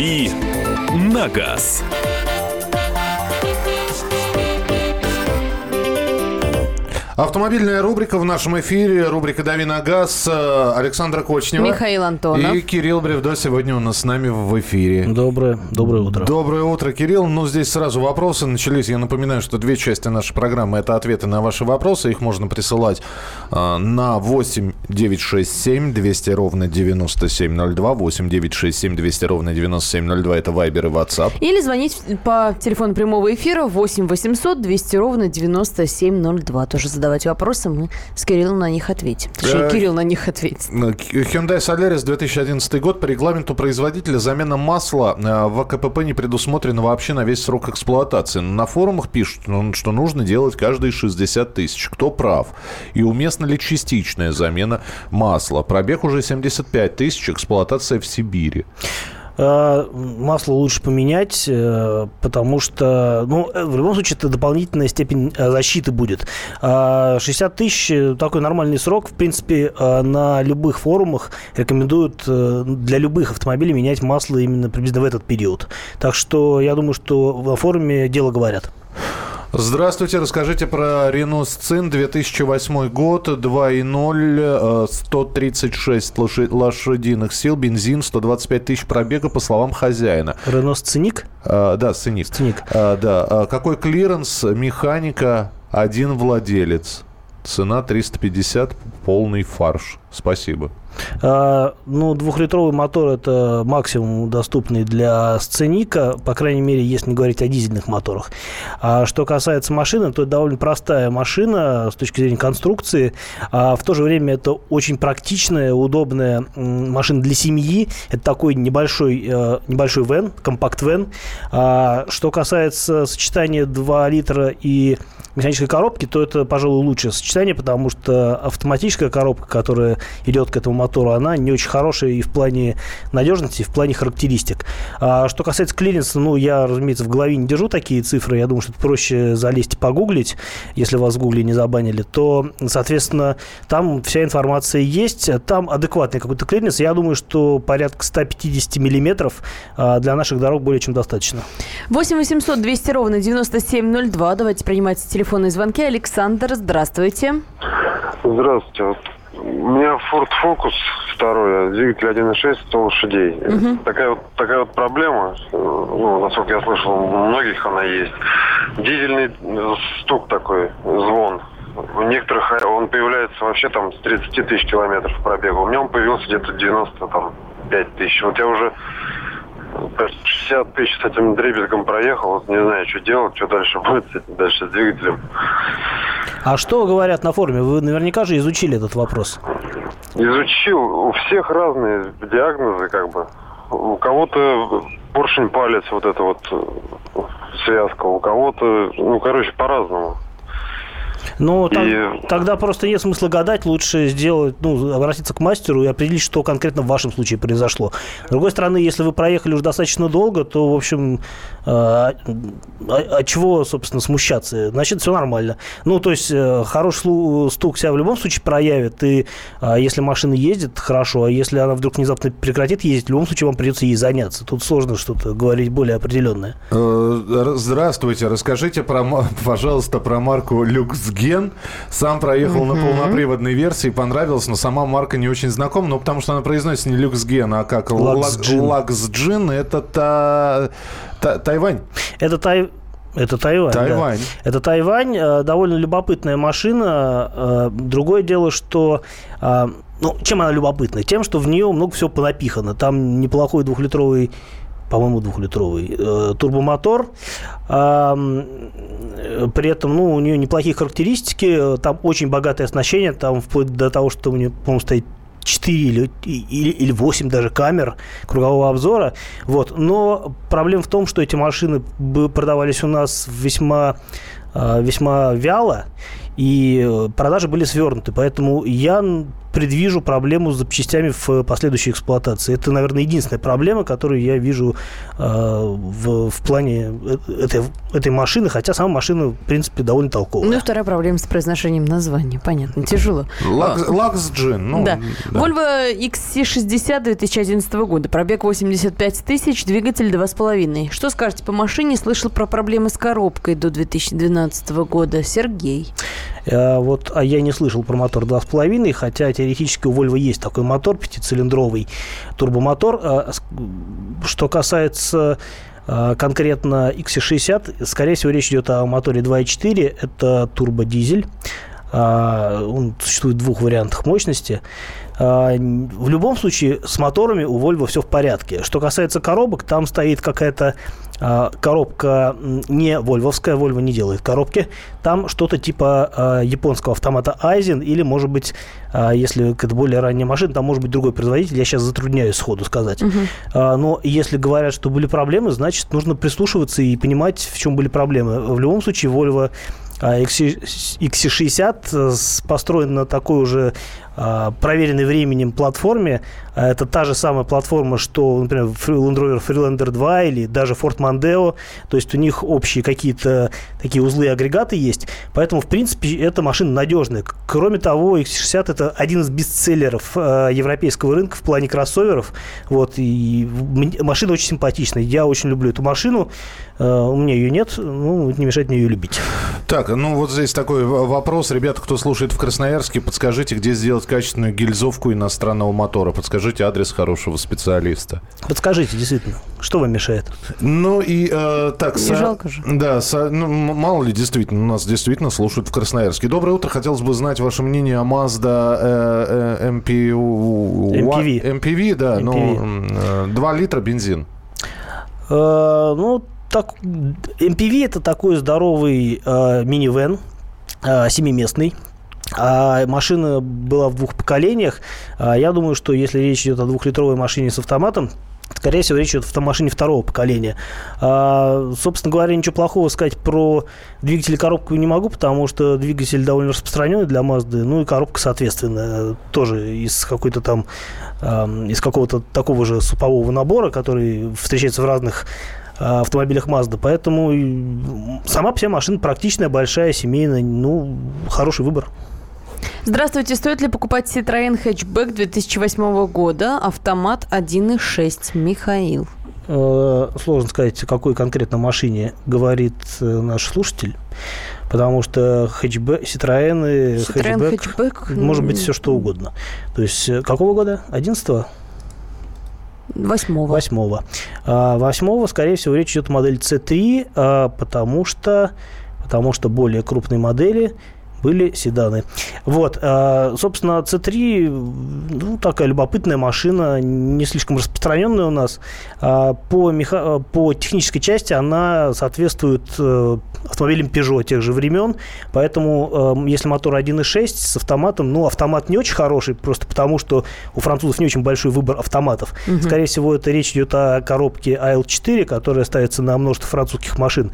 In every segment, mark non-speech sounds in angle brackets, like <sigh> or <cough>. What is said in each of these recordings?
«Дави на газ». Автомобильная рубрика в нашем эфире. Рубрика «Дави на газ». Э, Александра Кочнева. Михаил Антонов. И Кирилл Бревдо сегодня у нас с нами в эфире. Доброе, доброе утро. Доброе утро, Кирилл. Ну, здесь сразу вопросы начались. Я напоминаю, что две части нашей программы – это ответы на ваши вопросы. Их можно присылать на 8 967 200 ровно 9702. 8 967 200 ровно 9702 – это Вайбер и WhatsApp. Или звонить по телефону прямого эфира 8 800 200 ровно 9702. Тоже задавать вопросы, мы с Кириллом на них ответим. Точнее, Да. Кирилл на них ответит. Hyundai Solaris 2011 год. По регламенту производителя замена масла э, в АКПП не предусмотрена вообще на весь срок эксплуатации. На форумах пишут, ну, что нужно делать каждые 60 тысяч. Кто прав? И уместна ли частичная замена масла? Пробег уже 75 тысяч, эксплуатация в Сибири. А, Масло лучше поменять, э, потому что, ну, э, в любом случае, это дополнительная степень э, защиты будет. А 60 тысяч э, такой нормальный срок. В принципе, э, на любых форумах рекомендуют э, для любых автомобилей менять масло именно приблизительно в этот период. Так что я думаю, что в форуме дело говорят. Здравствуйте, расскажите про Renault Scenic 2008 год, 2.0, э, 136 лоши- лошадиных сил, бензин, 125 тысяч пробега, по словам хозяина. Renault Scenic? А, да, сценик. Сценик. А, да. А какой клиренс? Механика, один владелец. Цена 350, полный фарш. Спасибо. А, Ну, двухлитровый мотор – это максимум доступный для сценика, по крайней мере, если не говорить о дизельных моторах. А что касается машины, то это довольно простая машина с точки зрения конструкции. А в то же время это очень практичная, удобная машина для семьи. Это такой небольшой, э, небольшой вен, компакт-вен. А Что касается сочетания 2 литра и механической коробки, то это, пожалуй, лучшее сочетание, потому что автоматическая коробка, которая идет к этому мотору, она не очень хорошая и в плане надежности, и в плане характеристик. А что касается клиренса, ну, я, разумеется, в голове не держу такие цифры. Я думаю, что это проще залезть и погуглить, если вас в гугле не забанили, то, соответственно, там вся информация есть. Там адекватный какой-то клиренс. Я думаю, что порядка 150 миллиметров а, для наших дорог более чем достаточно. 8 800 200 ровно 9702. Давайте принимать телефонные звонки. Александр, здравствуйте. Здравствуйте. У меня Ford Focus второй, а двигатель 1.6, 100 лошадей. Такая, вот, такая вот проблема, ну, насколько я слышал, у многих она есть. Дизельный э, стук такой, звон. У некоторых а, он появляется вообще там с 30 тысяч километров пробега. У меня он появился где-то 95 тысяч. Вот я уже э, 60 тысяч с этим дребезгом проехал. Вот не знаю, что делать, что дальше будет с этим, дальше с двигателем. А что говорят на форуме? Вы наверняка же изучили этот вопрос. Изучил. У всех разные диагнозы, как бы. У кого-то поршень палец, вот эта вот э, связка, у кого-то, ну, короче, по-разному. Ну, так- И- тогда просто нет смысла гадать, лучше сделать, ну, обратиться к мастеру и определить, что конкретно в вашем случае произошло. С другой стороны, если вы проехали уже достаточно долго, то, в общем, э, а- от чего, собственно, смущаться? Значит, все нормально. Ну, то есть, э, хороший стук себя в любом случае проявит, и а, если машина ездит, хорошо, а если она вдруг внезапно прекратит ездить, в любом случае вам придется ей заняться. Тут сложно что-то говорить более определенное. Э, Здравствуйте, расскажите, про, <laughs> пожалуйста, про марку Люксген. Сам проехал на полноприводной версии, понравилось, но сама марка не очень знакома, ну, потому что она произносится не Люксген, а как Лаксджин. Лаксджин. Это та, та- Тайвань. Это Тай... Это Тайвань. да. Тайвань. Это Тайвань. э, Довольно любопытная машина. Э, Другое дело, что... э, Ну, чем она любопытна? Тем, что в нее много всего понапихано. Там неплохой двухлитровый по-моему, двухлитровый э, турбомотор. Э, при этом, ну, у нее неплохие характеристики. Там очень богатое оснащение. Там вплоть до того, что у нее, по-моему, стоит 4 или, или, или 8 даже камер кругового обзора. Вот. Но проблема в том, что эти машины продавались у нас весьма, э, весьма вяло. и э, продажи были свернуты. Поэтому я предвижу проблему с запчастями в последующей эксплуатации. Это, наверное, единственная проблема, которую я вижу э, в, в плане э, этой, этой машины, хотя сама машина, в принципе, довольно толковая. Ну и вторая проблема с произношением названия. Понятно, тяжело. Лаксджин. Ну, да. да. Volvo XC60 2011 года. Пробег 85 тысяч, двигатель 2,5. Что скажете по машине? Слышал про проблемы с коробкой до 2012 года. Сергей. А, вот, а я не слышал про мотор 2,5, хотя теоретически у Volvo есть такой мотор, пятицилиндровый турбомотор. А, что касается а, конкретно XC60, скорее всего, речь идет о моторе 2.4, это турбодизель. Он существует в двух вариантах мощности. В любом случае, с моторами у Volvo все в порядке. Что касается коробок, там стоит какая-то а, коробка не вольвовская, Volvo не делает коробки. Там что-то типа а, японского автомата Айзен или, может быть, а, если это более ранняя машина, там может быть другой производитель. Я сейчас затрудняюсь сходу сказать. Угу. Но если говорят, что были проблемы, значит, нужно прислушиваться и понимать, в чем были проблемы. В любом случае, Volvo XC60 построен на такой уже а, проверенной временем платформе. А, это та же самая платформа, что, например, Land Rover Freelander 2 или даже Ford Mondeo. То есть у них общие какие-то такие узлы и агрегаты есть. Поэтому, в принципе, эта машина надежная. Кроме того, X60 это один из бестселлеров а, европейского рынка в плане кроссоверов. Вот, и машина очень симпатичная. Я очень люблю эту машину. У меня ее нет, ну, не мешает мне ее любить. Так, ну вот здесь такой вопрос. Ребята, кто слушает в Красноярске, подскажите, где сделать качественную гильзовку иностранного мотора. Подскажите адрес хорошего специалиста. Подскажите, действительно, что вам мешает? Ну и э, так... Не со... жалко же. Да, со... ну, мало ли, действительно, нас действительно слушают в Красноярске. Доброе утро. Хотелось бы знать ваше мнение о Mazda э, э, MPV. MPV. MPV, да, MPV. ну, э, 2 литра бензин. Э, ну, так, MPV это такой здоровый э, минивэн, э, семиместный, а машина была в двух поколениях. А я думаю, что если речь идет о двухлитровой машине с автоматом, Скорее всего, речь идет о машине второго поколения. А, собственно говоря, ничего плохого сказать про двигатель и коробку не могу, потому что двигатель довольно распространенный для Mazda, ну и коробка, соответственно, тоже из какой-то там, из какого-то такого же супового набора, который встречается в разных а, автомобилях Mazda. Поэтому сама себе машина практичная, большая, семейная, ну, хороший выбор. Здравствуйте. Стоит ли покупать Citroёn хэтчбэк 2008 года, автомат 1.6? Михаил. Э, сложно сказать, о какой конкретно машине говорит э, наш слушатель. Потому что хэтчбэк, Citroёn, Citroёn хэтчбэк, хэтчбэк может быть все что угодно. То есть э, какого года? 11 Восьмого. Восьмого. А, восьмого, скорее всего, речь идет о модели C3, а, потому что, потому что более крупные модели были седаны. Вот, а, собственно, C3, ну, такая любопытная машина, не слишком распространенная у нас. А, по, меха... по технической части она соответствует э, автомобилям Peugeot тех же времен, поэтому э, если мотор 1.6 с автоматом, ну, автомат не очень хороший, просто потому что у французов не очень большой выбор автоматов. Угу. Скорее всего, это речь идет о коробке AL4, которая ставится на множество французских машин.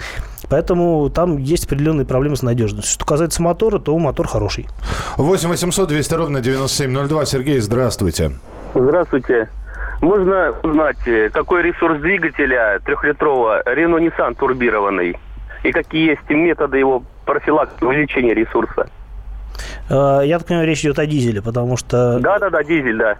Поэтому там есть определенные проблемы с надежностью. Что касается мотора, то мотор хороший. 8 800 200 ровно 9702. Сергей, здравствуйте. Здравствуйте. Можно узнать, э, какой ресурс двигателя трехлитрового Renault Nissan турбированный? И какие есть методы его профилактики увеличения ресурса? Э, я так понимаю, речь идет о дизеле, потому что... Да-да-да, дизель, да.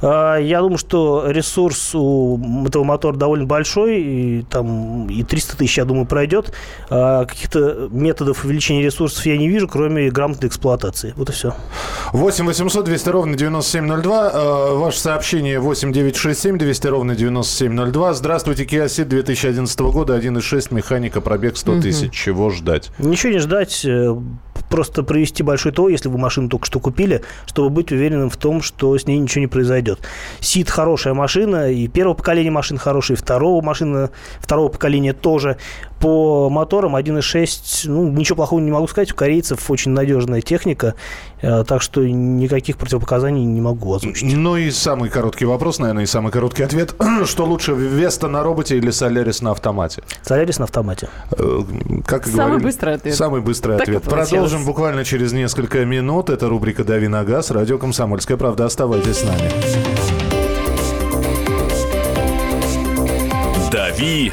Э, я думаю, что ресурс у этого мотора довольно большой, и там и 300 тысяч, я думаю, пройдет. Э, каких-то методов увеличения ресурсов я не вижу, кроме грамотной эксплуатации. Вот и все. 8 800 200 ровно 9702. Ваше сообщение 8 967 200 ровно 9702. Здравствуйте, Kia Ceed 2011 года, 1.6, механика, пробег 100 тысяч. Угу. Чего ждать? Ничего не ждать просто провести большой ТО, если вы машину только что купили, чтобы быть уверенным в том, что с ней ничего не произойдет. Сид хорошая машина, и первого поколения машин хорошая, и второго машина, второго поколения тоже. По моторам 1.6, ну, ничего плохого не могу сказать. У корейцев очень надежная техника, э, так что никаких противопоказаний не могу озвучить. Ну и самый короткий вопрос, наверное, и самый короткий ответ. <clears throat> Что лучше, Веста на роботе или Солярис на автомате? Солярис на автомате. Э, Как и Самый говорили- быстрый ответ. Самый быстрый Так ответ. Продолжим буквально через несколько минут. Это рубрика «Дави на газ». Радио «Комсомольская правда». Оставайтесь с нами. «Дави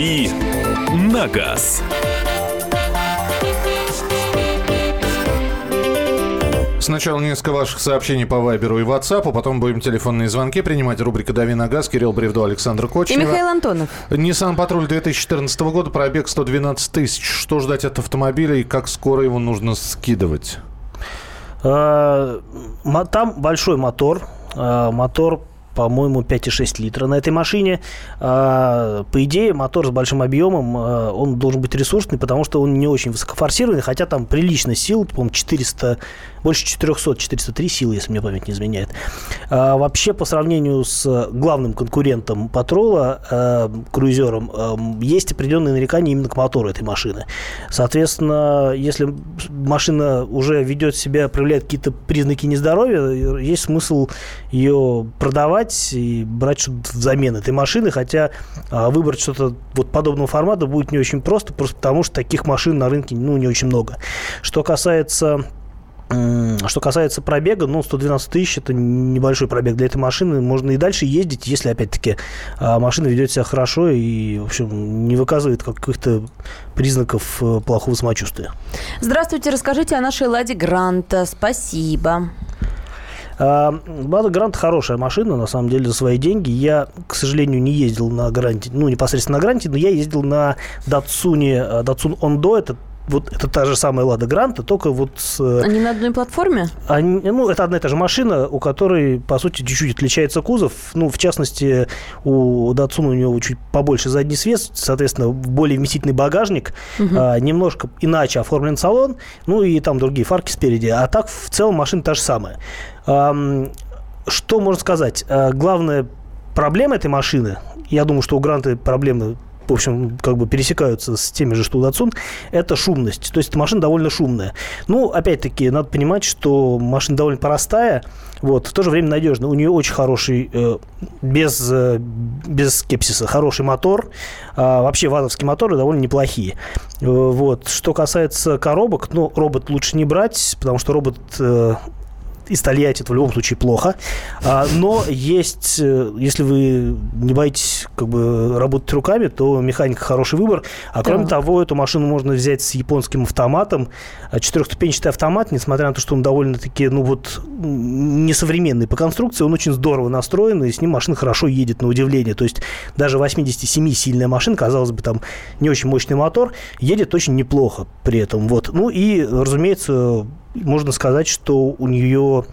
«Дави на газ». Сначала несколько ваших сообщений по Вайберу и WhatsApp, потом будем телефонные звонки принимать. Рубрика «Дави на газ». Кирилл Бревдо, Александр И Кочнева. Михаил Антонов. Nissan Патруль 2014 года, пробег 112 тысяч. Что ждать от автомобиля и как скоро его нужно скидывать? А, Там большой мотор. А, Мотор, по-моему, 5,6 литра на этой машине. А, По идее, мотор с большим объемом, а, он должен быть ресурсный, потому что он не очень высокофорсированный, хотя там прилично сил, по-моему, 400, больше 400, 403 силы, если мне память не изменяет. А, Вообще, по сравнению с главным конкурентом Патрола, круизером, есть определенные нарекания именно к мотору этой машины. Соответственно, если машина уже ведет себя, проявляет какие-то признаки нездоровья, есть смысл ее продавать и брать что-то взамен этой машины, хотя а, выбрать что-то вот подобного формата будет не очень просто, просто потому что таких машин на рынке ну, не очень много. Что касается Что касается пробега, ну, 112 тысяч – это небольшой пробег для этой машины. Можно и дальше ездить, если, опять-таки, а, машина ведет себя хорошо и, в общем, не выказывает каких-то признаков э, плохого самочувствия. Здравствуйте, расскажите о нашей Ладе Гранта. Спасибо. А, Лада Грант хорошая машина, на самом деле, за свои деньги. Я, к сожалению, не ездил на Гранте, ну, непосредственно на Гранте, но я ездил на Датсуне, э, Датсун Ондо, это вот это та же самая Лада Гранта, только вот с э, Они на одной платформе? Они- ну, это одна и та же машина, у которой, по сути, чуть-чуть отличается кузов. Ну, в частности, у Datsun у него чуть побольше задний свет, соответственно, более вместительный багажник, а, немножко иначе оформлен салон, ну и там другие фарки спереди. А так, в целом, машина та же самая. Ам, Что можно сказать? А, Главная проблема этой машины, я думаю, что у Гранта проблемы в общем, как бы пересекаются с теми же, что у Datsun, это шумность. То есть, эта машина довольно шумная. Ну, опять-таки, надо понимать, что машина довольно простая, вот, в то же время надежная. У нее очень хороший, э, без, э, без скепсиса, хороший мотор. А, вообще, вазовские моторы довольно неплохие. Э, вот. Что касается коробок, ну, робот лучше не брать, потому что робот... из Тольятти это в любом случае плохо. А, но есть, э, если вы не боитесь как бы работать руками, то механика хороший выбор. А кроме Так. того, эту машину можно взять с японским автоматом. А Четырехступенчатый автомат, несмотря на то, что он довольно-таки, ну вот, несовременный по конструкции, он очень здорово настроен, и с ним машина хорошо едет, на удивление. То есть даже 87-сильная машина, казалось бы, там не очень мощный мотор, едет очень неплохо при этом. Вот. Ну и, разумеется, можно сказать, что у нее,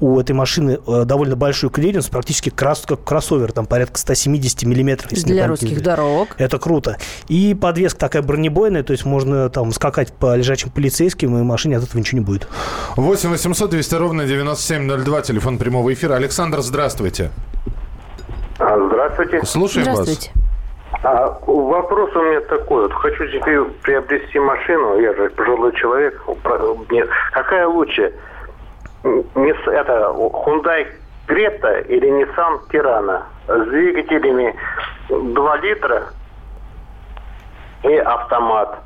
у этой машины э, довольно большой клиренс, практически крас, как кроссовер, там порядка 170 миллиметров. если Для не русских дорог. Это круто. И подвеска такая бронебойная, то есть можно там скакать по лежачим полицейским, и машине от этого ничего не будет. 8 800 200 ровно 9702, телефон прямого эфира. Александр, здравствуйте. Здравствуйте. Слушаем вас. А, вопрос у меня такой. Вот хочу теперь приобрести машину. Я же пожилой человек. Мне- Какая лучше? Это Hyundai Крета или Nissan Тирана с двигателями 2 литра и автомат.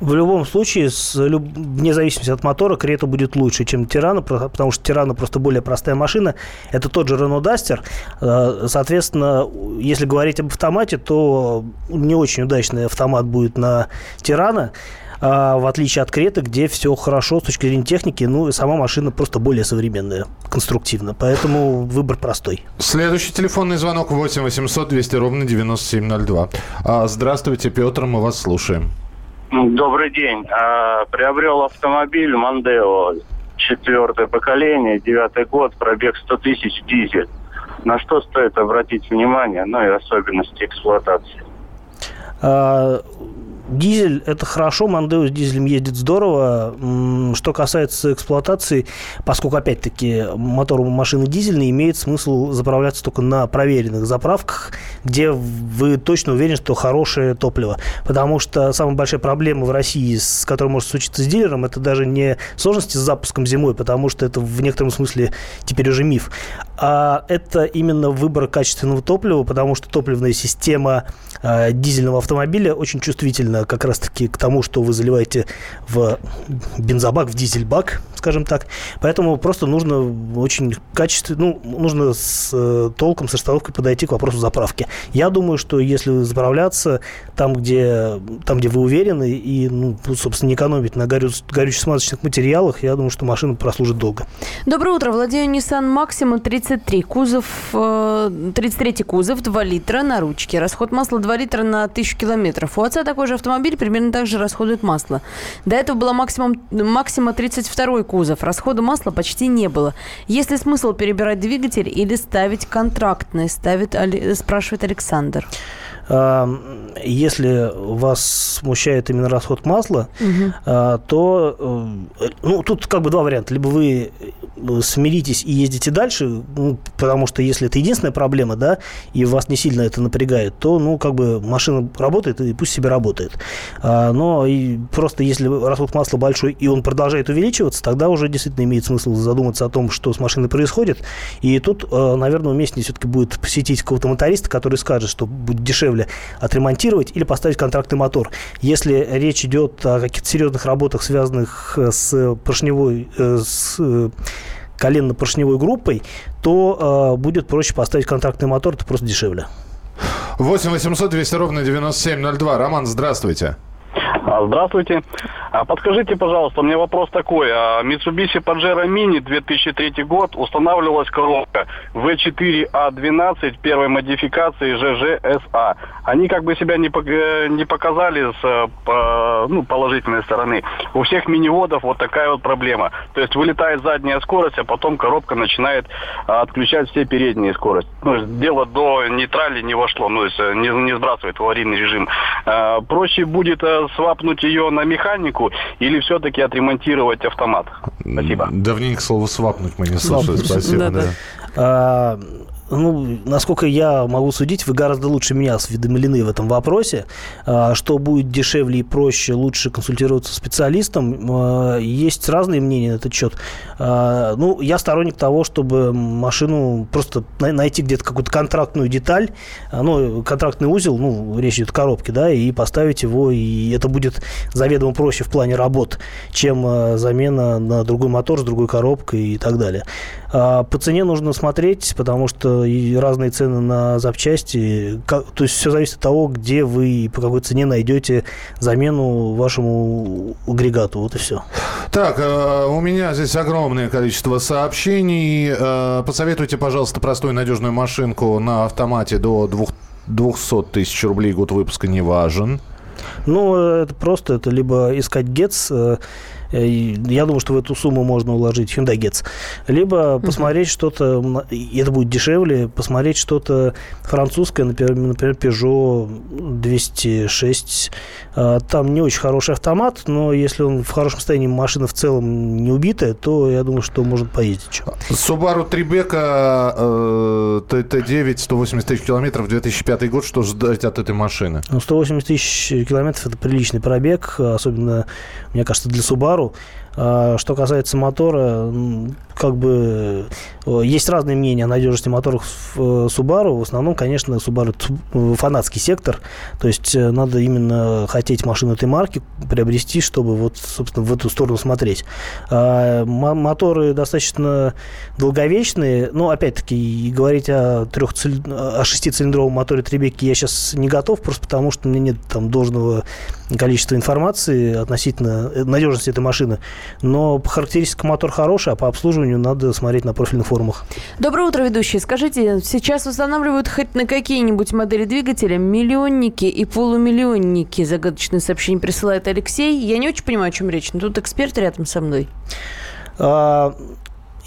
В любом случае, с люб- вне зависимости от мотора, Крета будет лучше, чем Тирана, потому что Тирана просто более простая машина. Это тот же Renault Duster. Э, Соответственно, если говорить об автомате, то не очень удачный автомат будет на Тирана. а, в отличие от Креты, где все хорошо с точки зрения техники, ну и сама машина просто более современная, конструктивно. Поэтому выбор простой. Следующий телефонный звонок 8 800 200 ровно 9702. А, здравствуйте, Петр, мы вас слушаем. Добрый день. А, приобрел автомобиль Мандео, четвертое поколение, девятый год, пробег 100 тысяч, дизель. На что стоит обратить внимание, ну и особенности эксплуатации? Дизель – это хорошо, Мандео с дизелем ездит здорово. Что касается эксплуатации, поскольку, опять-таки, мотор машины дизельный, имеет смысл заправляться только на проверенных заправках, где вы точно уверены, что хорошее топливо. Потому что самая большая проблема в России, с которой может случиться с дилером, это даже не сложности с запуском зимой, потому что это в некотором смысле теперь уже миф, а это именно выбор качественного топлива, потому что топливная система э, дизельного автомобиля очень чувствительна как раз-таки к тому, что вы заливаете в бензобак, в дизельбак, скажем так. Поэтому просто нужно очень качественно, ну, нужно с э, толком, с расстановкой подойти к вопросу заправки. Я думаю, что если заправляться там, где, там, где вы уверены, и, ну, собственно, не экономить на горю, горюче-смазочных материалах, я думаю, что машина прослужит долго. Доброе утро. Владею Nissan Maxima 33. Кузов, 33 э, кузов, 2 литра на ручке. Расход масла 2 литра на 1000 километров. У отца такой же автомобиль примерно так же расходует масло. До этого была максимум, максима 32 кузов. Расхода масла почти не было. Есть ли смысл перебирать двигатель или ставить контрактный, ставит, спрашивает Александр. Если вас смущает именно расход масла, угу. то э, ну, тут как бы два варианта. Либо вы э, смиритесь и ездите дальше, ну, потому что если это единственная проблема, да, и вас не сильно это напрягает, то, ну, как бы машина работает, и пусть себе работает. А, но и просто если расход масла большой, и он продолжает увеличиваться, тогда уже действительно имеет смысл задуматься о том, что с машиной происходит. И тут, э, наверное, уместнее все-таки будет посетить какого-то моториста, который скажет, что будет дешевле дешевле отремонтировать или поставить контрактный мотор. Если речь идет о каких-то серьезных работах, связанных э, с поршневой, э, с э, коленно-поршневой группой, то будет проще поставить контрактный мотор, это просто дешевле. 8 800 200 ровно 9702. Роман, здравствуйте. А, здравствуйте. А, подскажите, пожалуйста, у меня вопрос такой. А, Mitsubishi Pajero Mini 2003 год устанавливалась коробка V4A12 первой модификации ЖЖСА. Они как бы себя не, э, показали с э, ну, положительной стороны. У всех миниводов вот такая вот проблема. То есть вылетает задняя скорость, а потом коробка начинает отключать все передние скорости. Ну, дело до нейтрали не вошло, ну, то есть э, не, сбрасывает аварийный режим. Проще будет свапнуть ее на механику или все-таки отремонтировать автомат? Спасибо. Давненько слово свапнуть мы не слышали. Спасибо. Да, да. А, ну, насколько я могу судить, вы гораздо лучше меня осведомлены в этом вопросе. А, что будет дешевле и проще, лучше консультироваться с специалистом. А, есть разные мнения на этот счет. А, ну, я сторонник того, чтобы машину просто найти где-то какую-то контрактную деталь, ну, контрактный узел, ну, речь идет о коробке, да, и поставить его, и это будет заведомо проще в плане работ, чем замена на другой мотор с другой коробкой и так далее. По цене нужно смотреть, потому что и разные цены на запчасти. Как, то есть все зависит от того, где вы и по какой цене найдете замену вашему агрегату. Вот и все. Так, э, у меня здесь огромное количество сообщений. Э, посоветуйте, пожалуйста, простую надежную машинку на автомате до 200 тысяч рублей год выпуска не важен. Ну, это просто, это либо искать ГЕЦ, Э, я думаю, что в эту сумму можно уложить Hyundai Getz. Либо uh-huh. посмотреть что-то, и это будет дешевле, посмотреть что-то французское, например, например, Peugeot 206. А, там не очень хороший автомат, но если он в хорошем состоянии, машина в целом не убитая, то я думаю, что может поездить. Subaru Tribeca э, Т9, 180 тысяч километров, 2005 год. Что ждать от этой машины? Ну, 180 тысяч километров – это приличный пробег, особенно, мне кажется, для Subaru пару. А, что касается мотора, как бы э, есть разные мнения о надежности моторов э, Subaru. В основном, конечно, Subaru э, фанатский сектор. То есть надо именно хотеть машину этой марки приобрести, чтобы вот, собственно, в эту сторону смотреть. А, моторы достаточно долговечные. Но, опять-таки, говорить о, шестицилиндровом моторе Требеки я сейчас не готов, просто потому что у меня нет там должного количество информации относительно надежности этой машины. Но по характеристикам мотор хороший, а по обслуживанию надо смотреть на профильных форумах. Доброе утро, ведущие. Скажите, сейчас устанавливают хоть на какие-нибудь модели двигателя миллионники и полумиллионники? Загадочное сообщение присылает Алексей. Я не очень понимаю, о чем речь, но тут эксперт рядом со мной. А,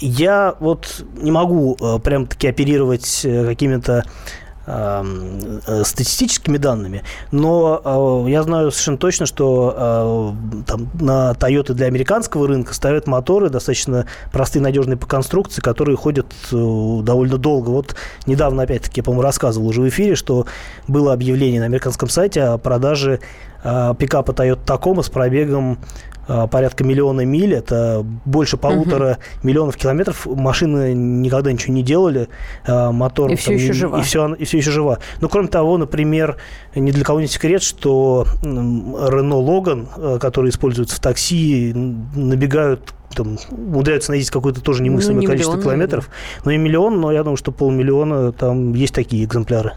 я вот не могу э, прям таки оперировать э, какими-то э, статистическими данными, но я знаю совершенно точно, что там, на Toyota для американского рынка ставят моторы достаточно простые, надежные по конструкции, которые ходят довольно долго. Вот недавно, опять-таки, я, по-моему, рассказывал уже в эфире, что было объявление на американском сайте о продаже пикапа Toyota Tacoma с пробегом а, порядка миллиона миль, это больше полутора угу. миллионов километров. Машины никогда ничего не делали, а, мотор... И все еще жива. И все, и все еще жива. Но, кроме того, например, ни для кого не секрет, что Рено Логан, а, который используется в такси, набегают там, умудряются найти какое-то тоже немыслимое ну, не количество миллион, километров. Ну, и миллион, но я думаю, что полмиллиона там есть такие экземпляры.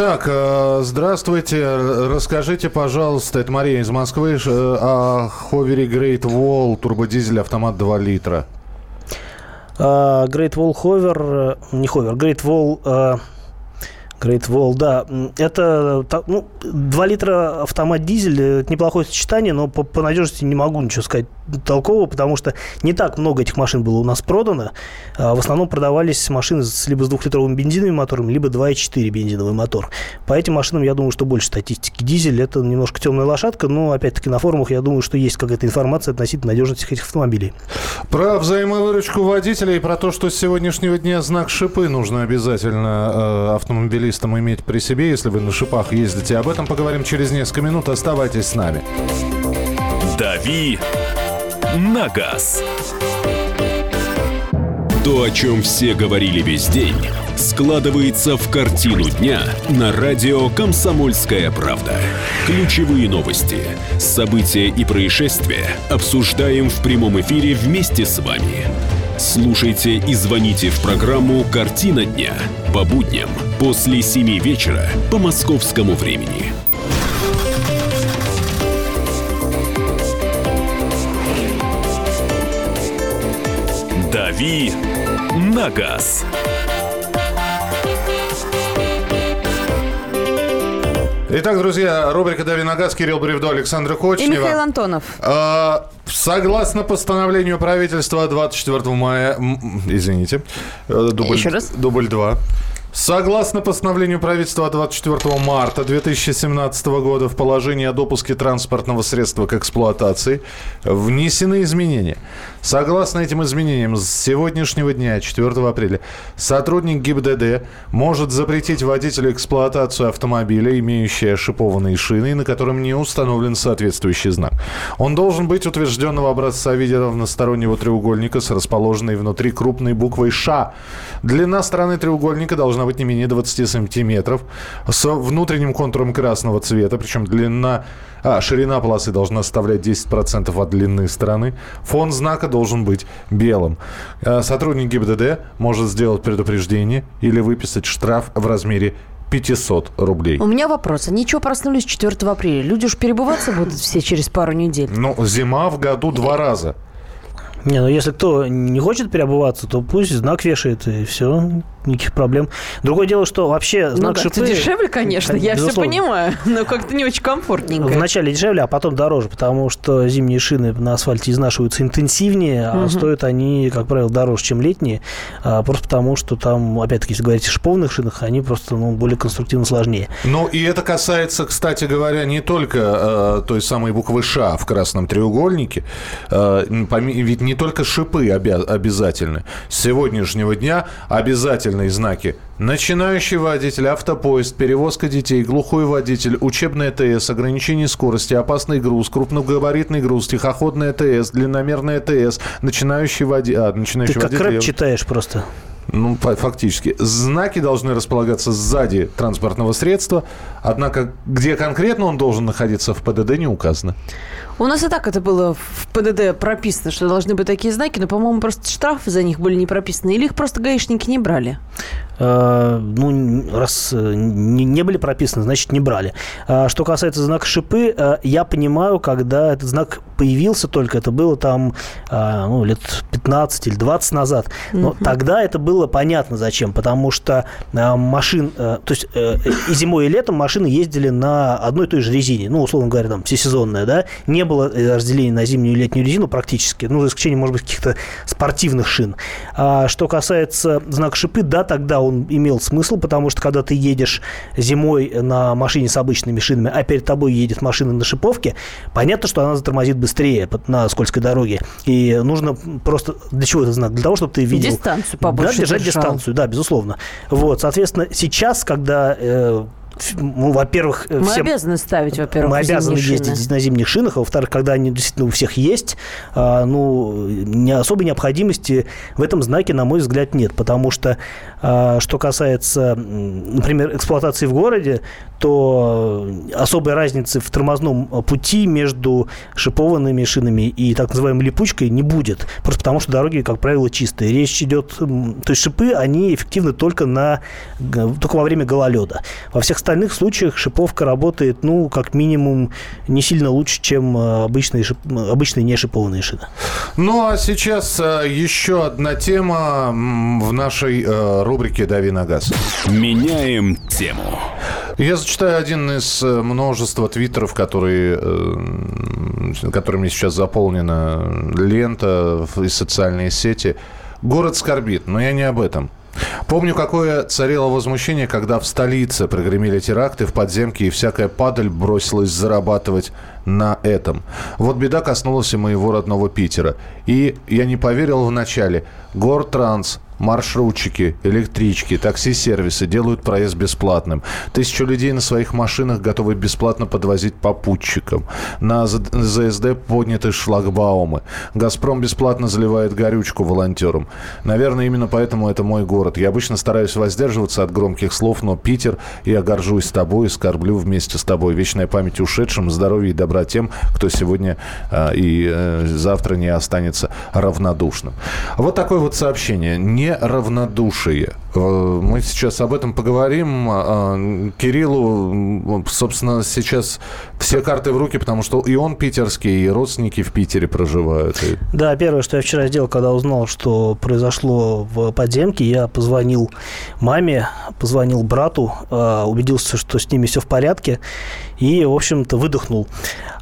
Так, э, здравствуйте. Расскажите, пожалуйста, это Мария из Москвы, э, о ховере Great Wall турбодизель автомат 2 литра. Uh, Great Wall Hover, э, не Hover, Great Wall Great Wall, да. Это ну, 2 литра автомат дизель, это неплохое сочетание, но по, по надежности не могу ничего сказать толкового, потому что не так много этих машин было у нас продано. А в основном продавались машины с, либо с двухлитровым бензиновым мотором, либо 2,4 бензиновый мотор. По этим машинам, я думаю, что больше статистики. Дизель – это немножко темная лошадка, но, опять-таки, на форумах, я думаю, что есть какая-то информация относительно надежности этих автомобилей. Про взаимовыручку водителей про то, что с сегодняшнего дня знак шипы нужно обязательно э, автомобилистам иметь при себе, если вы на шипах ездите. Об этом поговорим через несколько минут. Оставайтесь с нами. «Дави на газ». То, о чем все говорили весь день, складывается в картину дня на радио «Комсомольская правда». Ключевые новости, события и происшествия обсуждаем в прямом эфире вместе с вами. Слушайте и звоните в программу «Картина дня» по будням после 7 вечера по московскому времени. «Дави на газ». Итак, друзья, рубрика «Дави на газ», Кирилл Бревдо, Александр Кочнева. И Михаил Антонов. А, согласно постановлению правительства 24 мая... Извините. Э, дубль, Еще раз. Дубль 2. Согласно постановлению правительства 24 марта 2017 года в положении о допуске транспортного средства к эксплуатации внесены изменения. Согласно этим изменениям, с сегодняшнего дня, 4 апреля, сотрудник ГИБДД может запретить водителю эксплуатацию автомобиля, имеющего шипованные шины, на котором не установлен соответствующий знак. Он должен быть утвержденного образца в виде равностороннего треугольника с расположенной внутри крупной буквой «Ш». Длина стороны треугольника должна должна быть не менее 20 сантиметров, с внутренним контуром красного цвета, причем длина, а, ширина полосы должна составлять 10% от длины стороны. Фон знака должен быть белым. А, сотрудник ГИБДД может сделать предупреждение или выписать штраф в размере 500 рублей. У меня вопрос. Они что проснулись 4 апреля? Люди уж перебываться будут все через пару недель. Ну, зима в году два раза. Не, ну если кто не хочет переобуваться, то пусть знак вешает, и все никаких проблем. Другое дело, что вообще ну знак ну, да, шипы... Дешевле, конечно, я все понимаю, но как-то не очень комфортненько. Вначале дешевле, а потом дороже, потому что зимние шины на асфальте изнашиваются интенсивнее, а угу. стоят они, как правило, дороже, чем летние, а, просто потому что там, опять-таки, если говорить о шиповных шинах, они просто ну, более конструктивно сложнее. Ну, и это касается, кстати говоря, не только э, той самой буквы «Ш» в красном треугольнике, э, ведь не только шипы обя- обязательны. С сегодняшнего дня обязательно опознавательные знаки. Начинающий водитель, автопоезд, перевозка детей, глухой водитель, учебный ТС, ограничение скорости, опасный груз, крупногабаритный груз, тихоходный ТС, длинномерный ТС, начинающий водитель... А, начинающий Ты водитель... как рэп читаешь просто. Ну, фактически. Знаки должны располагаться сзади транспортного средства, однако где конкретно он должен находиться в ПДД не указано. У нас и так это было в ПДД прописано, что должны быть такие знаки, но, по-моему, просто штрафы за них были не прописаны. Или их просто гаишники не брали? Ну, раз э, не, не были прописаны, значит, не брали. А что касается знака шипы, э, я понимаю, когда этот знак появился только, это было там э, ну, лет 15 или 20 назад. Но угу. тогда это было понятно зачем, потому что э, машин, э, то есть и зимой, и летом машины ездили на одной и той же резине, ну, условно говоря, там, всесезонная, да, не было разделения на зимнюю и летнюю резину практически, ну, за исключением, может быть, каких-то спортивных шин. А что касается знака шипы, да, тогда он имел смысл, потому что когда ты едешь зимой на машине с обычными шинами, а перед тобой едет машина на шиповке, понятно, что она затормозит быстрее на скользкой дороге. И нужно просто... Для чего это знак? Для того, чтобы ты видел... Дистанцию побольше Да, держать держал. дистанцию, да, безусловно. Вот, соответственно, сейчас, когда э, ну, во-первых, мы всем... обязаны ставить, во-первых, мы обязаны ездить шины. на зимних шинах, а во-вторых, когда они действительно у всех есть, а, ну, не особой необходимости в этом знаке, на мой взгляд, нет, потому что, а, что касается, например, эксплуатации в городе, то особой разницы в тормозном пути между шипованными шинами и так называемой липучкой не будет, просто потому что дороги, как правило, чистые. Речь идет, то есть шипы, они эффективны только на только во время гололеда. Во всех остальных случаях шиповка работает, ну, как минимум, не сильно лучше, чем э, обычные, шип... обычные не шипованные шины. Ну, а сейчас э, еще одна тема в нашей э, рубрике «Дави на газ». Меняем тему. Я зачитаю один из множества твиттеров, которые, которыми сейчас заполнена лента и социальные сети. Город скорбит, но я не об этом. Помню, какое царило возмущение, когда в столице прогремели теракты в подземке, и всякая падаль бросилась зарабатывать на этом. Вот беда коснулась и моего родного Питера. И я не поверил вначале. Гортранс маршрутчики, электрички, такси-сервисы делают проезд бесплатным. Тысячу людей на своих машинах готовы бесплатно подвозить попутчикам. На ЗСД подняты шлагбаумы. «Газпром» бесплатно заливает горючку волонтерам. Наверное, именно поэтому это мой город. Я обычно стараюсь воздерживаться от громких слов, но Питер, я горжусь тобой и скорблю вместе с тобой. Вечная память ушедшим, здоровья и добра тем, кто сегодня э, и э, завтра не останется равнодушным. Вот такое вот сообщение. Не неравнодушие. Э, мы сейчас об этом поговорим. А, Кириллу, собственно, сейчас все карты в руки, потому что и он питерский, и родственники в Питере проживают. Да, первое, что я вчера сделал, когда узнал, что произошло в подземке, я позвонил маме, позвонил брату, а, убедился, что с ними все в порядке, и, в общем-то, выдохнул.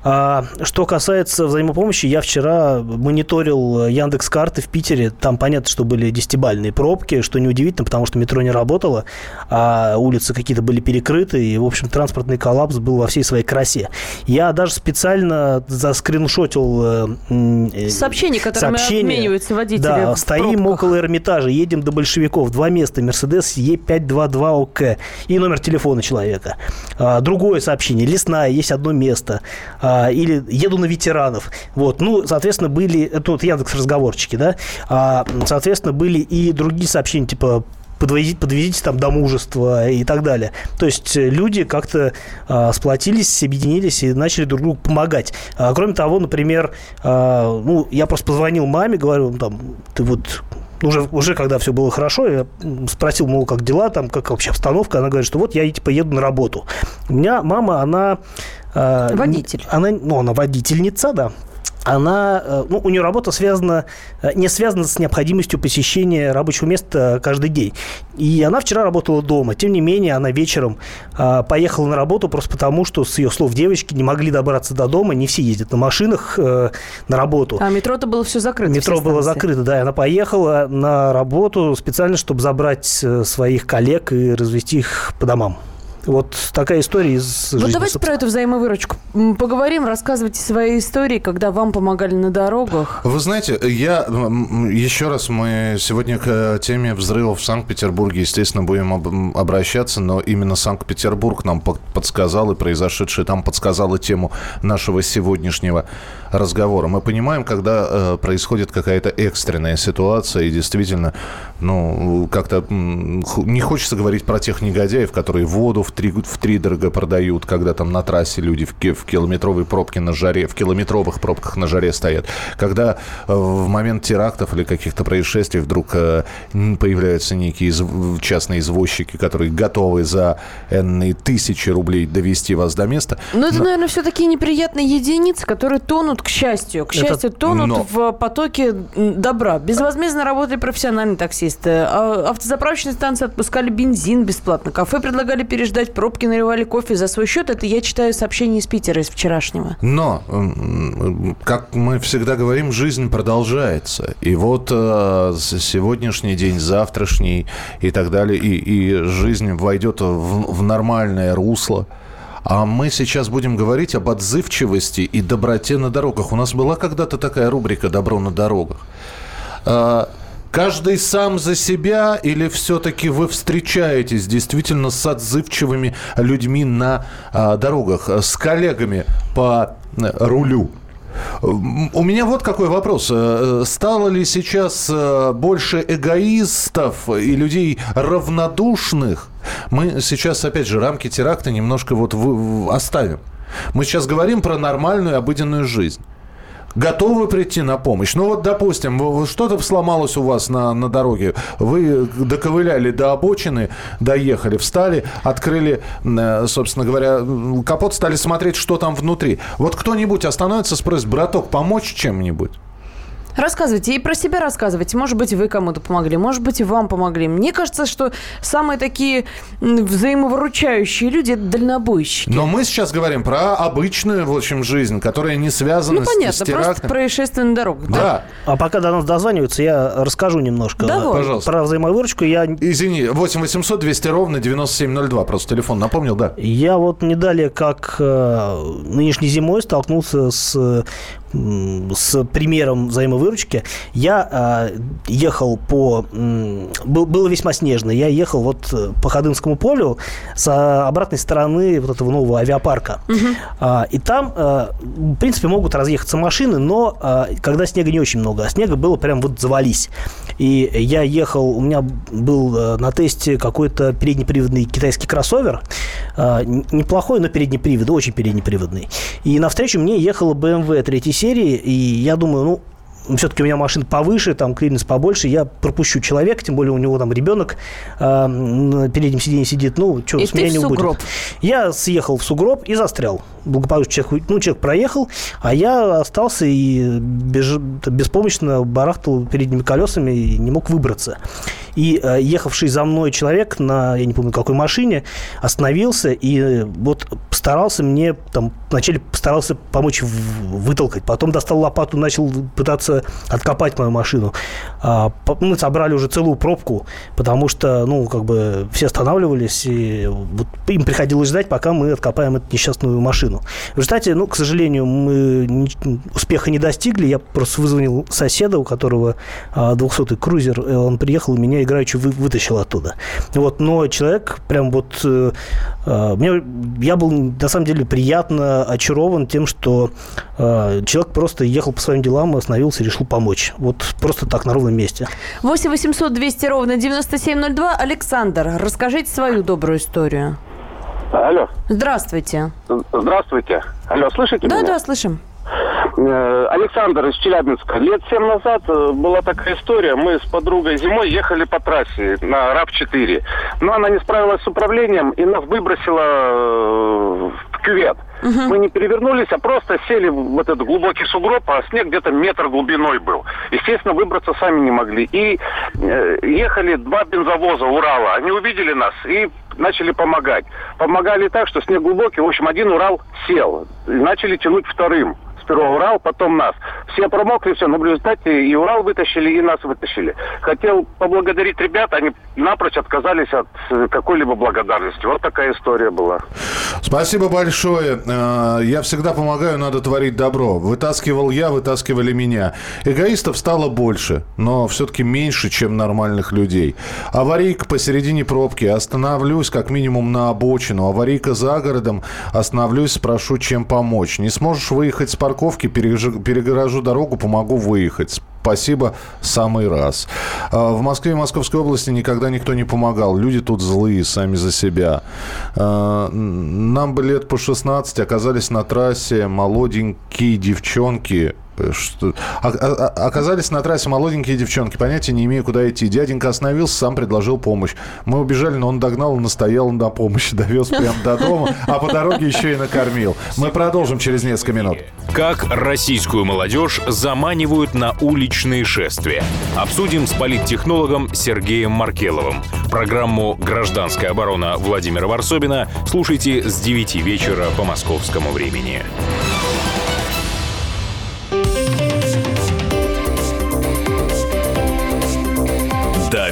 А, что касается взаимопомощи, я вчера мониторил Яндекс карты в Питере. Там понятно, что были десятибальные пробки, что неудивительно, потому что метро не работало, а улицы какие-то были перекрыты, и, в общем, транспортный коллапс был во всей своей красе. Я даже специально заскриншотил э, сообщение, которыми сообщение. обмениваются водители. Да, стоим около Эрмитажа, едем до большевиков, два места, Мерседес Е522 ОК и номер телефона человека. А, другое сообщение, лесная, есть одно место. А, или еду на ветеранов. Вот, ну, соответственно, были, это вот Яндекс разговорчики, да, а, соответственно, были и другие сообщения, типа подвезите, подвезите там до мужества и так далее. То есть э, люди как-то э, сплотились, объединились и начали друг другу помогать. А, кроме того, например, э, ну, я просто позвонил маме, говорю, ну, там, ты вот уже, уже когда все было хорошо, я спросил, мол, как дела, там, как вообще обстановка. Она говорит, что вот я типа еду на работу. У меня мама, она... Э, Водитель. Она, ну, она водительница, да она, э, ну, у нее работа связана, э, не связана с необходимостью посещения рабочего места каждый день. И она вчера работала дома. Тем не менее, она вечером а, поехала на работу просто потому, что, с ее слов девочки, не могли добраться до дома. Не все ездят на машинах э, на работу. А метро-то было все закрыто. Метро было закрыто, да. И она поехала на работу специально, чтобы забрать своих коллег и развести их по домам. Вот такая история из жизни. Вот давайте собственно. про эту взаимовыручку поговорим. Рассказывайте свои истории, когда вам помогали на дорогах. Вы знаете, я еще раз мы сегодня к теме взрывов в Санкт-Петербурге, естественно, будем обращаться, но именно Санкт-Петербург нам подсказал и произошедшее там подсказало тему нашего сегодняшнего разговора. Мы понимаем, когда э, происходит какая-то экстренная ситуация, и действительно, ну, как-то не хочется говорить про тех негодяев, которые воду в три, в три дорого продают, когда там на трассе люди в, в километровой пробке на жаре, в километровых пробках на жаре стоят. Когда э, в момент терактов или каких-то происшествий вдруг э, появляются некие частные извозчики, которые готовы за энные тысячи рублей довести вас до места. Но это, Но... наверное, все-таки неприятные единицы, которые тонут, к счастью. К счастью, это... тонут Но... в потоке добра. Безвозмездно работали профессиональные таксисты. А автозаправочные станции отпускали бензин бесплатно. Кафе предлагали переждать пробки, наливали кофе за свой счет. Это я читаю сообщение из Питера из вчерашнего. Но, как мы всегда говорим, жизнь продолжается. И вот э, сегодняшний день, завтрашний и так далее, и, и жизнь войдет в, в нормальное русло. А мы сейчас будем говорить об отзывчивости и доброте на дорогах. У нас была когда-то такая рубрика «Добро на дорогах». А, каждый сам за себя или все-таки вы встречаетесь действительно с отзывчивыми людьми на а, дорогах, с коллегами по э, рулю? У меня вот какой вопрос. Э, стало ли сейчас э, больше эгоистов и людей равнодушных? Мы сейчас, опять же, рамки теракта немножко вот оставим. Мы сейчас говорим про нормальную обыденную жизнь готовы прийти на помощь. Ну вот, допустим, что-то сломалось у вас на, на дороге, вы доковыляли до обочины, доехали, встали, открыли, э, собственно говоря, капот, стали смотреть, что там внутри. Вот кто-нибудь остановится, спросит, браток, помочь чем-нибудь? Рассказывайте и про себя рассказывайте. Может быть, вы кому-то помогли, может быть, и вам помогли. Мне кажется, что самые такие взаимовыручающие люди – это дальнобойщики. Но мы сейчас говорим про обычную, в общем, жизнь, которая не связана ну, понятно, с терактом. просто происшествие на дорогах. Да. да. А пока до нас дозваниваются, я расскажу немножко Давай. Пожалуйста. про взаимовыручку. Я... Извини, 8 800 200 ровно 9702, просто телефон напомнил, да. Я вот не далее, как э, нынешней зимой столкнулся с с примером взаимовыручки. Я э, ехал по... Э, был, было весьма снежно. Я ехал вот э, по Ходынскому полю с обратной стороны вот этого нового авиапарка. Угу. А, и там, э, в принципе, могут разъехаться машины, но э, когда снега не очень много, а снега было прям вот завались. И я ехал, у меня был э, на тесте какой-то переднеприводный китайский кроссовер. Э, неплохой, но переднеприводный, очень переднеприводный. И навстречу мне ехала BMW 3 серии, и я думаю, ну, все-таки у меня машина повыше, там клиренс побольше, я пропущу человека, тем более у него там ребенок э, на переднем сиденье сидит, ну, что, с меня не будет. Я съехал в сугроб и застрял. Благополучно человек, ну, человек проехал, а я остался и беж, беспомощно барахтал передними колесами и не мог выбраться. И э, ехавший за мной человек на, я не помню, какой машине, остановился и вот старался мне, там, вначале постарался помочь вытолкать, потом достал лопату, начал пытаться откопать мою машину. А, мы собрали уже целую пробку, потому что, ну, как бы все останавливались, и вот им приходилось ждать, пока мы откопаем эту несчастную машину. В результате, ну, к сожалению, мы успеха не достигли. Я просто вызвонил соседа, у которого 200-й а, крузер, он приехал и меня играючи вы, вытащил оттуда. Вот, но человек прям вот... Э, э, мне, я был, на самом деле, приятно очарован тем, что э, человек просто ехал по своим делам, остановился и решил помочь. Вот просто так, на ровном месте. 8 800 200 ровно 9702. Александр, расскажите свою добрую историю. Алло. Здравствуйте. Здравствуйте. Алло, слышите да, меня? Да, да, слышим. Э, Александр из Челябинска. Лет семь назад э, была такая история. Мы с подругой зимой ехали по трассе на РАП-4. Но она не справилась с управлением и нас выбросила э, кювет. Угу. Мы не перевернулись, а просто сели в этот глубокий сугроб, а снег где-то метр глубиной был. Естественно, выбраться сами не могли. И э, ехали два бензовоза Урала. Они увидели нас и начали помогать. Помогали так, что снег глубокий. В общем, один Урал сел. И начали тянуть вторым сперва Урал, потом нас. Все промокли, все, но в результате и Урал вытащили, и нас вытащили. Хотел поблагодарить ребят, они напрочь отказались от э, какой-либо благодарности. Вот такая история была. Спасибо большое. Э, я всегда помогаю, надо творить добро. Вытаскивал я, вытаскивали меня. Эгоистов стало больше, но все-таки меньше, чем нормальных людей. Аварийка посередине пробки. Остановлюсь как минимум на обочину. Аварийка за городом. Остановлюсь, спрошу, чем помочь. Не сможешь выехать с парковки, перегорожу дорогу, помогу выехать Спасибо, самый раз. А, в Москве и Московской области никогда никто не помогал. Люди тут злые, сами за себя. А, нам бы лет по 16 оказались на трассе молоденькие девчонки, что... Оказались на трассе молоденькие девчонки, понятия не имею, куда идти. Дяденька остановился, сам предложил помощь. Мы убежали, но он догнал и настоял на помощи, <laughs> довез прямо до дома, а по дороге еще и накормил. Мы продолжим через несколько минут. Как российскую молодежь заманивают на уличные шествия. Обсудим с политтехнологом Сергеем Маркеловым. Программу «Гражданская оборона» Владимира Варсобина слушайте с 9 вечера по московскому времени.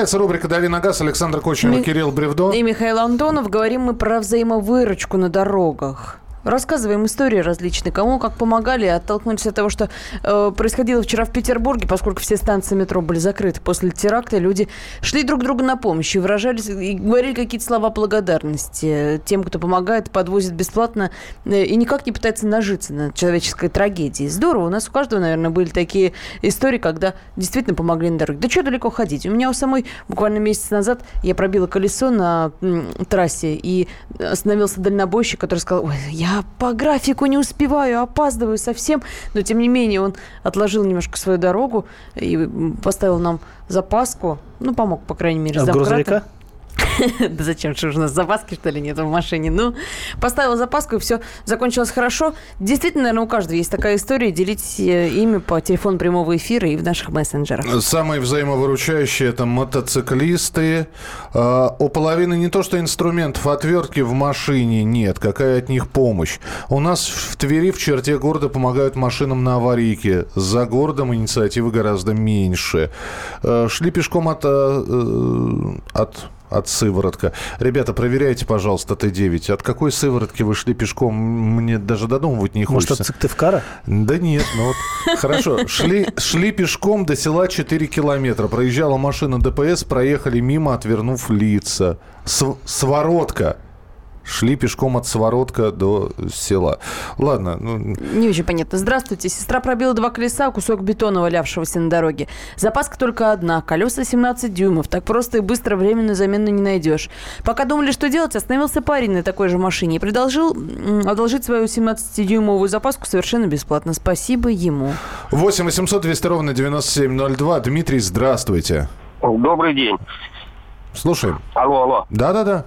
Продолжается рубрика «Дави на газ». Александр Кочнев Ми- Кирилл Бревдо. И Михаил Антонов. Говорим мы про взаимовыручку на дорогах. Рассказываем истории различные, кому как помогали, оттолкнулись от того, что э, происходило вчера в Петербурге, поскольку все станции метро были закрыты после теракта, люди шли друг другу на помощь и выражались, и говорили какие-то слова благодарности тем, кто помогает, подвозит бесплатно э, и никак не пытается нажиться на человеческой трагедии. Здорово, у нас у каждого, наверное, были такие истории, когда действительно помогли на дороге. Да что далеко ходить? У меня у самой буквально месяц назад я пробила колесо на м, трассе, и остановился дальнобойщик, который сказал, ой, я по графику не успеваю, опаздываю совсем. Но, тем не менее, он отложил немножко свою дорогу и поставил нам запаску. Ну, помог, по крайней мере, замкратом. грузовика? <laughs> Да зачем, же у нас запаски, что ли, нет в машине? Ну, поставила запаску, и все закончилось хорошо. Действительно, наверное, у каждого есть такая история. Делитесь э, ими по телефону прямого эфира и в наших мессенджерах. Самые взаимовыручающие это мотоциклисты. А, У половины не то что инструментов, отвертки в машине нет. Какая от них помощь? У нас в Твери, в черте города помогают машинам на аварийке. За городом инициативы гораздо меньше. Э, Шли пешком от, э, от от сыворотка. Ребята, проверяйте, пожалуйста, Т9. От какой сыворотки вы шли пешком? Мне даже додумывать не Может, хочется. от Сыктывкара? Да нет, ну вот хорошо. <laughs> Шли, шли пешком до села 4 километра. Проезжала машина ДПС, проехали мимо, отвернув лица. С- Своротка. Шли пешком от Своротка до села. Ладно, ну, Не очень понятно. Здравствуйте. Сестра пробила два колеса, кусок бетона, валявшегося на дороге. Запаска только одна. Колеса 17 дюймов. Так просто и быстро временную замену не найдешь. Пока думали, что делать, остановился парень на такой же машине и предложил одолжить свою 17-дюймовую запаску совершенно бесплатно. Спасибо ему. 8 800 200 ровно 9702. Дмитрий, здравствуйте. Добрый день. Слушаем. Алло, алло. Да-да-да.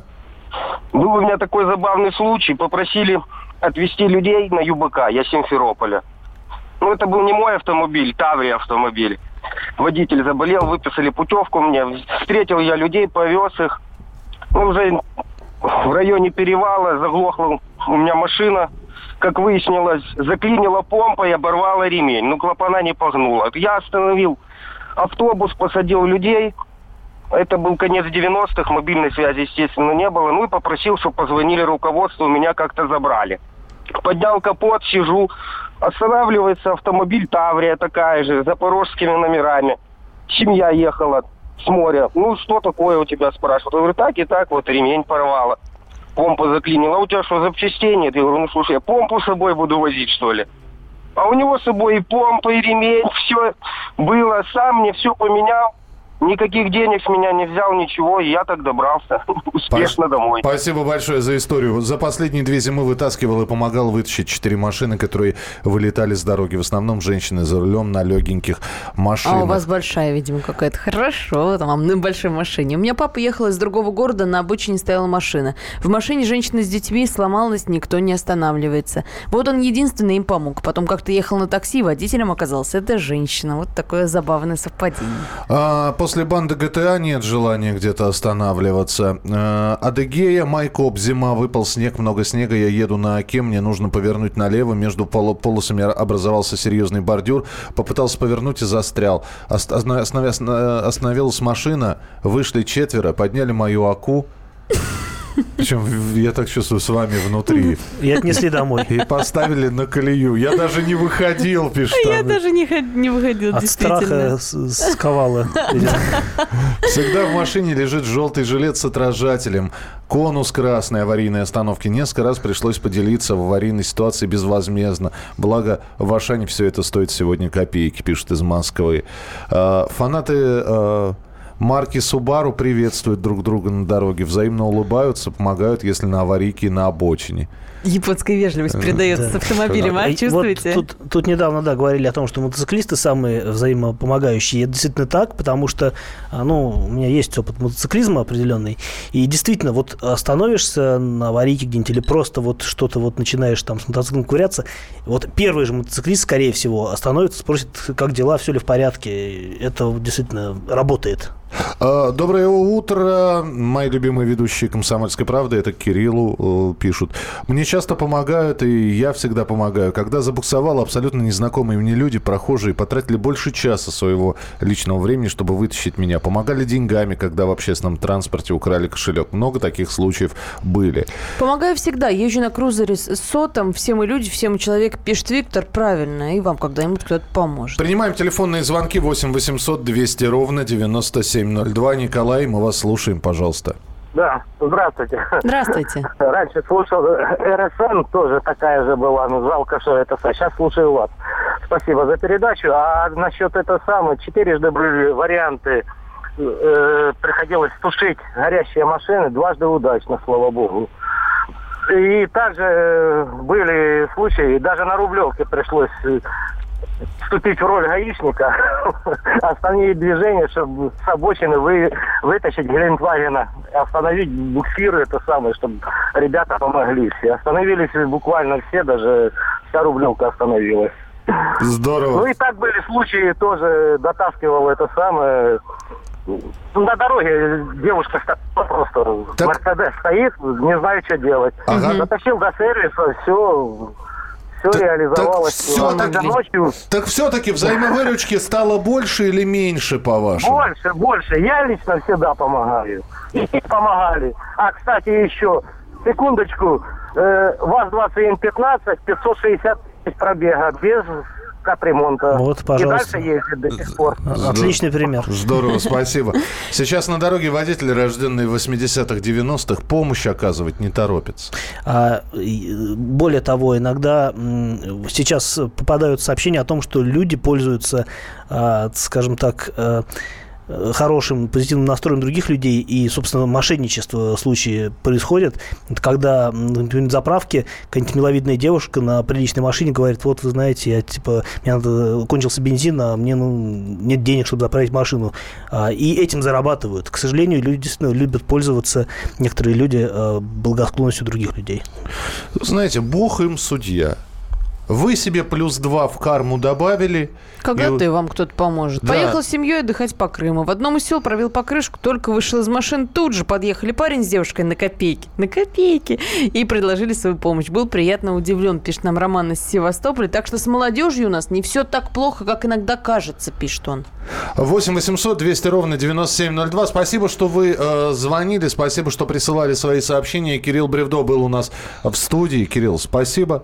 Был у меня такой забавный случай. Попросили отвезти людей на ЮБК. Я с Симферополя. Ну, это был не мой автомобиль, Таврия автомобиль. Водитель заболел, выписали путевку мне. Встретил я людей, повез их. Ну, уже в районе перевала заглохла у меня машина. Как выяснилось, заклинила помпа и оборвала ремень. Ну, клапана не погнула. Я остановил автобус, посадил людей. Это был конец 90-х, мобильной связи, естественно, не было. Ну и попросил, чтобы позвонили руководству, меня как-то забрали. Поднял капот, сижу. Останавливается автомобиль Таврия такая же, с запорожскими номерами. Семья ехала с моря. Ну, что такое у тебя, спрашивают. Я говорю, так и так, вот ремень порвала. Помпа заклинила. А у тебя что, запчастей нет? Я говорю, ну, слушай, я помпу с собой буду возить, что ли? А у него с собой и помпа, и ремень, все было. Сам мне все поменял. Никаких денег с меня не взял, ничего, и я так добрался <laughs> успешно домой. Спасибо большое за историю. За последние две зимы вытаскивал и помогал вытащить четыре машины, которые вылетали с дороги. В основном женщины за рулем на легеньких машинах. А у вас большая, видимо, какая-то. Хорошо, там вам на большой машине. У меня папа ехал из другого города, на обочине стояла машина. В машине женщина с детьми сломалась, никто не останавливается. Вот он единственный им помог. Потом как-то ехал на такси, водителем оказался эта женщина. Вот такое забавное совпадение. А, после банды ГТА нет желания где-то останавливаться. А, Адыгея, Майкоп, зима, выпал снег, много снега, я еду на Оке, мне нужно повернуть налево, между полосами образовался серьезный бордюр, попытался повернуть и застрял. Остановя- Остановилась машина, вышли четверо, подняли мою Аку, причем я так чувствую с вами внутри. И отнесли домой. И поставили на колею. Я даже не выходил, пишет. Я она. даже не, не выходила, От действительно. страха с- сковала. Всегда в машине лежит желтый жилет с отражателем. Конус красной аварийной остановки. Несколько раз пришлось поделиться в аварийной ситуации безвозмездно. Благо, в Ашане все это стоит сегодня копейки, пишет из Москвы. А, Фанаты а, марки Subaru приветствуют друг друга на дороге. Взаимно улыбаются, помогают, если на аварийке и на обочине. Японская вежливость передается с автомобилем, а? И Чувствуете? Вот тут, тут недавно, да, говорили о том, что мотоциклисты самые взаимопомогающие. Это действительно так, потому что, а, ну, у меня есть опыт мотоциклизма определенный. И действительно, вот остановишься на аварийке где-нибудь или просто вот что-то вот начинаешь там с мотоциклом ковыряться, вот первый же мотоциклист, скорее всего, остановится, спросит, как дела, все ли в порядке. Это действительно работает. А, Доброе утро, мои любимые ведущие «Комсомольской правды». Это Кириллу э, пишут. Мне часто помогают, и я всегда помогаю. Когда забуксовал, абсолютно незнакомые мне люди, прохожие, потратили больше часа своего личного времени, чтобы вытащить меня. Помогали деньгами, когда в общественном транспорте украли кошелек. Много таких случаев были. Помогаю всегда. Езжу на крузере с сотом. Все мы люди, все мы человек. Пишет Виктор. Правильно. И вам когда-нибудь кто-то поможет. Принимаем телефонные звонки 8 800 200 ровно 9702. Николай, мы вас слушаем, пожалуйста. Да, здравствуйте. Здравствуйте. Раньше слушал э, РСН, тоже такая же была, но жалко, что это... Сейчас слушаю вас. Спасибо за передачу. А насчет этого самого, четырежды были варианты. Э, приходилось тушить горящие машины, дважды удачно, слава богу. И также э, были случаи, даже на Рублевке пришлось э, вступить в роль гаишника, <laughs> остановить движение, чтобы с обочины вы, вытащить Гелендвагена, остановить буксиры, это самое, чтобы ребята помогли все. Остановились буквально все, даже вся Рублевка остановилась. Здорово. Ну и так были случаи, тоже дотаскивал это самое. Ну, На дороге девушка просто Мерседес стоит, не знаю, что делать. Ага. Затащил до сервиса, все, все реализовалось. всё Ну, так- ночью Так все-таки взаимовыручки стало больше или меньше, по-вашему? Больше, больше. Я лично всегда помогаю. И помогали. А, кстати, еще, секундочку, э, ВАЗ-2715, 560 тысяч пробега, без капремонта. Вот, И пожалуйста. дальше ездит до сих пор. Отличный пример. Здорово, <laughs> спасибо. Сейчас на дороге водители, рожденные в 80-х, 90-х, помощь оказывать не торопятся. А, и, более того, иногда сейчас попадают сообщения о том, что люди пользуются, а, скажем так, э, хорошим позитивным настроем других людей и, собственно, мошенничество случаи происходят. Когда, на заправке какая-нибудь миловидная девушка на приличной машине говорит, вот, вы знаете, я, типа, мне надо, кончился бензин, а мне ну, нет денег, чтобы заправить машину. А, И этим зарабатывают. К сожалению, люди действительно любят пользоваться, некоторые люди, э, благосклонностью других людей. Знаете, бог им судья. Вы себе плюс два в карму добавили. Когда-то и- и вам кто-то поможет. Да. Поехал с семьей отдыхать по Крыму. В одном из сел провел покрышку, только вышел из машин, тут же подъехали парень с девушкой на копейки. На копейки. И предложили свою помощь. Был приятно удивлен, пишет нам Роман из Севастополя. Так что с молодежью у нас не все так плохо, как иногда кажется, пишет он. 8 800 200 ровно 9702. Спасибо, что вы э, звонили. Спасибо, что присылали свои сообщения. Кирилл Бревдо был у нас в студии. Кирилл, спасибо.